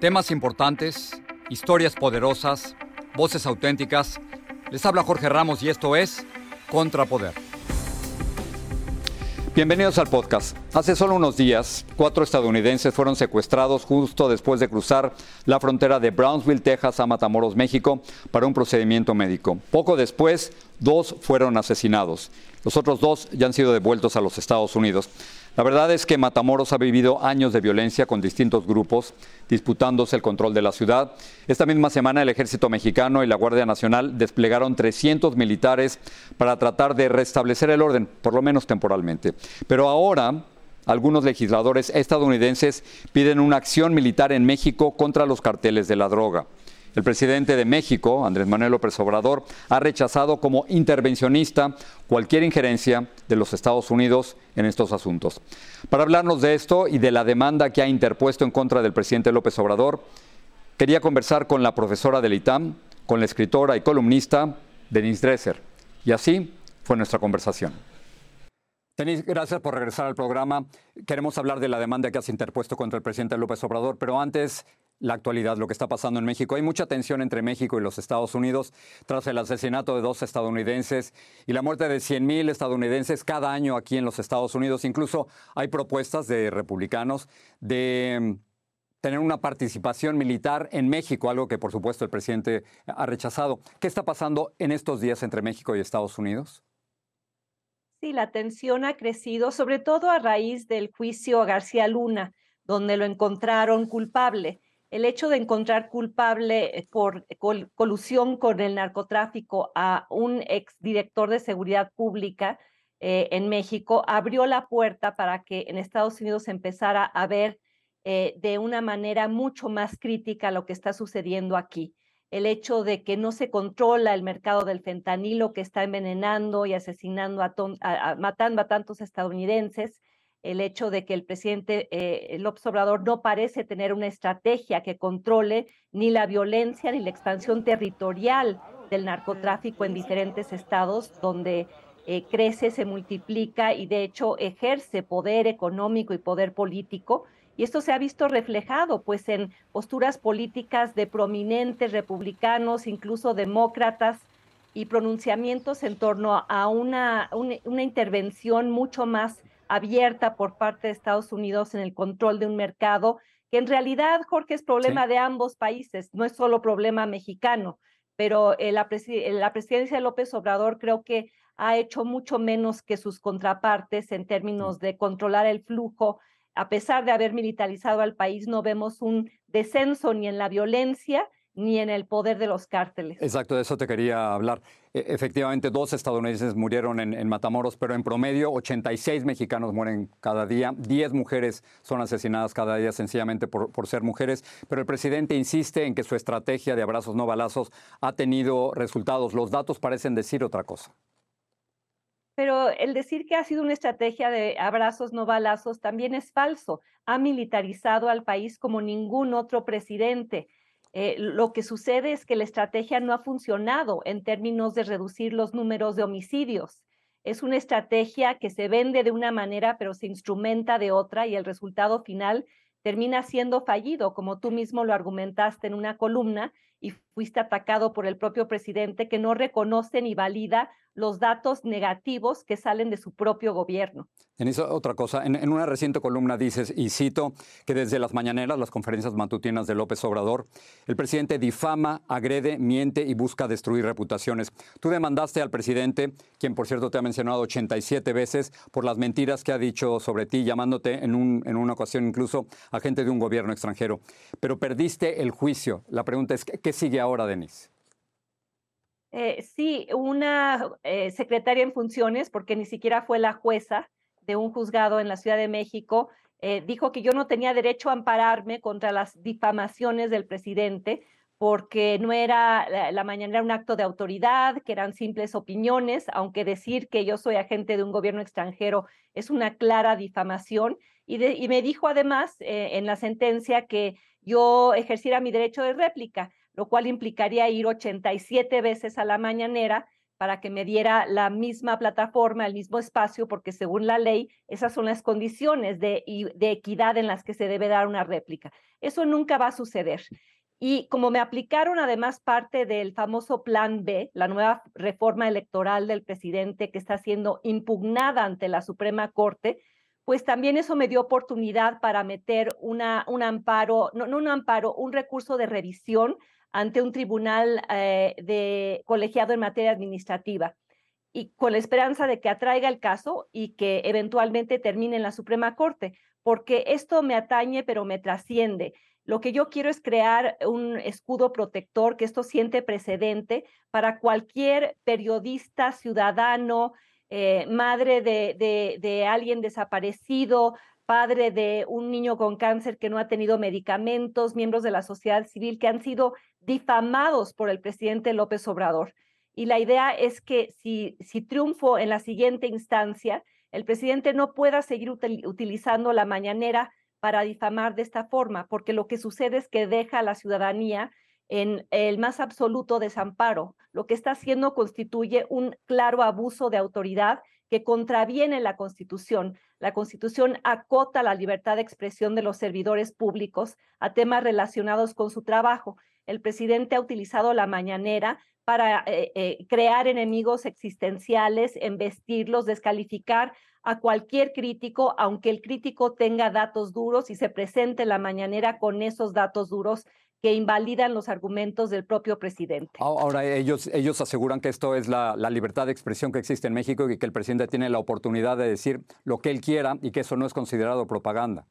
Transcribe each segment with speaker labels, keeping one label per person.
Speaker 1: Temas importantes, historias poderosas, voces auténticas. Les habla Jorge Ramos y esto es Contrapoder. Bienvenidos al podcast. Hace solo unos días, cuatro estadounidenses fueron secuestrados justo después de cruzar la frontera de Brownsville, Texas, a Matamoros, México, para un procedimiento médico. Poco después, dos fueron asesinados. Los otros dos ya han sido devueltos a los Estados Unidos. La verdad es que Matamoros ha vivido años de violencia con distintos grupos disputándose el control de la ciudad. Esta misma semana el ejército mexicano y la Guardia Nacional desplegaron 300 militares para tratar de restablecer el orden, por lo menos temporalmente. Pero ahora algunos legisladores estadounidenses piden una acción militar en México contra los carteles de la droga. El presidente de México, Andrés Manuel López Obrador, ha rechazado como intervencionista cualquier injerencia de los Estados Unidos en estos asuntos. Para hablarnos de esto y de la demanda que ha interpuesto en contra del presidente López Obrador, quería conversar con la profesora del ITAM, con la escritora y columnista Denise Dresser. Y así fue nuestra conversación. Denise, gracias por regresar al programa. Queremos hablar de la demanda que has interpuesto contra el presidente López Obrador, pero antes la actualidad, lo que está pasando en México. Hay mucha tensión entre México y los Estados Unidos tras el asesinato de dos estadounidenses y la muerte de 100.000 estadounidenses cada año aquí en los Estados Unidos. Incluso hay propuestas de republicanos de mm, tener una participación militar en México, algo que por supuesto el presidente ha rechazado. ¿Qué está pasando en estos días entre México y Estados Unidos?
Speaker 2: Sí, la tensión ha crecido, sobre todo a raíz del juicio a García Luna, donde lo encontraron culpable el hecho de encontrar culpable eh, por colusión con el narcotráfico a un exdirector de seguridad pública eh, en México abrió la puerta para que en Estados Unidos empezara a ver eh, de una manera mucho más crítica lo que está sucediendo aquí. El hecho de que no se controla el mercado del fentanilo que está envenenando y asesinando, matando a tantos estadounidenses, el hecho de que el presidente eh, López no parece tener una estrategia que controle ni la violencia ni la expansión territorial del narcotráfico en diferentes estados donde eh, crece, se multiplica y de hecho ejerce poder económico y poder político. Y esto se ha visto reflejado pues en posturas políticas de prominentes republicanos, incluso demócratas, y pronunciamientos en torno a una, una intervención mucho más abierta por parte de Estados Unidos en el control de un mercado que en realidad, Jorge, es problema de ambos países, no es solo problema mexicano, pero eh, la, la presidencia de López Obrador creo que ha hecho mucho menos que sus contrapartes en términos de controlar el flujo. A pesar de haber militarizado al país, no vemos un descenso ni en la violencia ni en el poder de los cárteles.
Speaker 1: Exacto, de eso te quería hablar. E, efectivamente, dos estadounidenses murieron en, Matamoros, pero en promedio 86 mexicanos mueren cada día, 10 mujeres son asesinadas cada día sencillamente por, por ser mujeres, pero el presidente insiste en que su estrategia de abrazos no balazos ha tenido resultados. Los datos parecen decir otra cosa.
Speaker 2: Pero el decir que ha sido una estrategia de abrazos no balazos también es falso. Ha militarizado al país como ningún otro presidente. Eh, lo que sucede es que la estrategia no ha funcionado en términos de reducir los números de homicidios. Es una estrategia que se vende de una manera, pero se instrumenta de otra y el resultado final termina siendo fallido, como tú mismo lo argumentaste en una columna fuiste atacado por el propio presidente que no reconoce ni valida los datos negativos que salen de su propio gobierno.
Speaker 1: En eso, otra cosa, en, una reciente columna dices, y cito, que desde las mañaneras, las conferencias matutinas de López Obrador, el presidente difama, agrede, miente y busca destruir reputaciones. Tú demandaste al presidente, quien por cierto te ha mencionado 87 veces, por las mentiras que ha dicho sobre ti, llamándote en, un, en una ocasión incluso agente de un gobierno extranjero. Pero perdiste el juicio. La pregunta es, ¿qué sigue ahora, Denise?
Speaker 2: Eh, sí, una eh, secretaria en funciones, porque ni siquiera fue la jueza de un juzgado en la Ciudad de México eh, dijo que yo no tenía derecho a ampararme contra las difamaciones del presidente porque no era la, la mañanera un acto de autoridad, que eran simples opiniones, aunque decir que yo soy agente de un gobierno extranjero es una clara difamación. Y, me dijo además en la sentencia que yo ejerciera mi derecho de réplica, lo cual implicaría ir 87 veces a la mañanera para que me diera la misma plataforma, el mismo espacio, porque según la ley, esas son las condiciones de, equidad en las que se debe dar una réplica. Eso nunca va a suceder. Y como me aplicaron además parte del famoso Plan B, la nueva reforma electoral del presidente que está siendo impugnada ante la Suprema Corte, pues también eso me dio oportunidad para meter un amparo, no un amparo, un recurso de revisión ante un tribunal eh, de colegiado en materia administrativa y con la esperanza de que atraiga el caso y que eventualmente termine en la Suprema Corte, porque esto me atañe pero me trasciende. Lo que yo quiero es crear un escudo protector, que esto siente precedente para cualquier periodista, ciudadano, eh, madre de, de, de alguien desaparecido, padre de un niño con cáncer que no ha tenido medicamentos, miembros de la sociedad civil que han sido difamados por el presidente López Obrador. Y la idea es que si, si triunfo en la siguiente instancia, el presidente no pueda seguir util, utilizando la mañanera para difamar de esta forma, porque lo que sucede es que deja a la ciudadanía en el más absoluto desamparo. Lo que está haciendo constituye un claro abuso de autoridad que contraviene la Constitución. La Constitución acota la libertad de expresión de los servidores públicos a temas relacionados con su trabajo. El presidente ha utilizado la mañanera para eh, eh, crear enemigos existenciales, embestirlos, descalificar a cualquier crítico, aunque el crítico tenga datos duros y se presente la mañanera con esos datos duros que invalidan los argumentos del propio presidente.
Speaker 1: Ahora, ellos, ellos aseguran que esto es la, la, libertad de expresión que existe en México y que el presidente tiene la oportunidad de decir lo que él quiera y que eso no es considerado propaganda.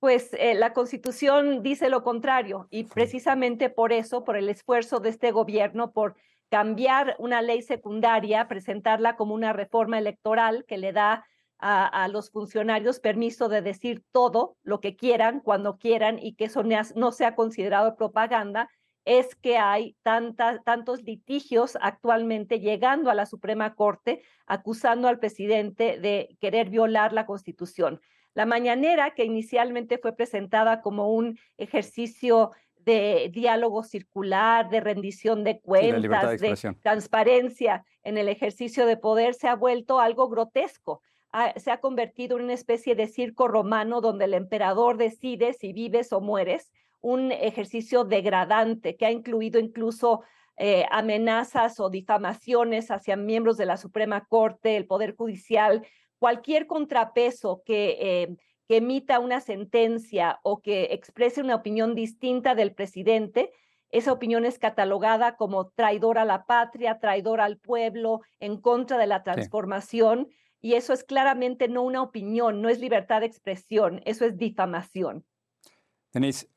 Speaker 2: Pues eh, la constitución dice lo contrario y precisamente por eso, por el esfuerzo de este gobierno, por cambiar una ley secundaria, presentarla como una reforma electoral que le da a, a, los funcionarios permiso de decir todo lo que quieran, cuando quieran, y que eso no sea considerado propaganda, es que hay tanta, tantos litigios actualmente llegando a la Suprema Corte acusando al presidente de querer violar la Constitución. La mañanera, que inicialmente fue presentada como un ejercicio de diálogo circular, de rendición de cuentas, de, de, transparencia en el ejercicio de poder, se ha vuelto algo grotesco. Ha, se ha convertido en una especie de circo romano donde el emperador decide si vives o mueres, un ejercicio degradante que ha incluido incluso eh, amenazas o difamaciones hacia miembros de la Suprema Corte, el Poder Judicial, cualquier contrapeso que, eh, que emita una sentencia o que exprese una opinión distinta del presidente, esa opinión es catalogada como traidora a la patria, traidora al pueblo, en contra de la transformación. Sí. Y eso es claramente no una opinión, no es libertad de expresión, eso es difamación.
Speaker 1: Denise,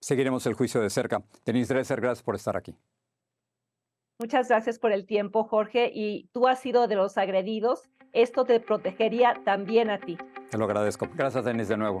Speaker 1: seguiremos el juicio de cerca. Denise Dresser, gracias por estar aquí.
Speaker 2: Muchas gracias por el tiempo, Jorge. Y tú has sido de los agredidos esto te protegería también a ti.
Speaker 1: Te lo agradezco. Gracias, Denis, de nuevo.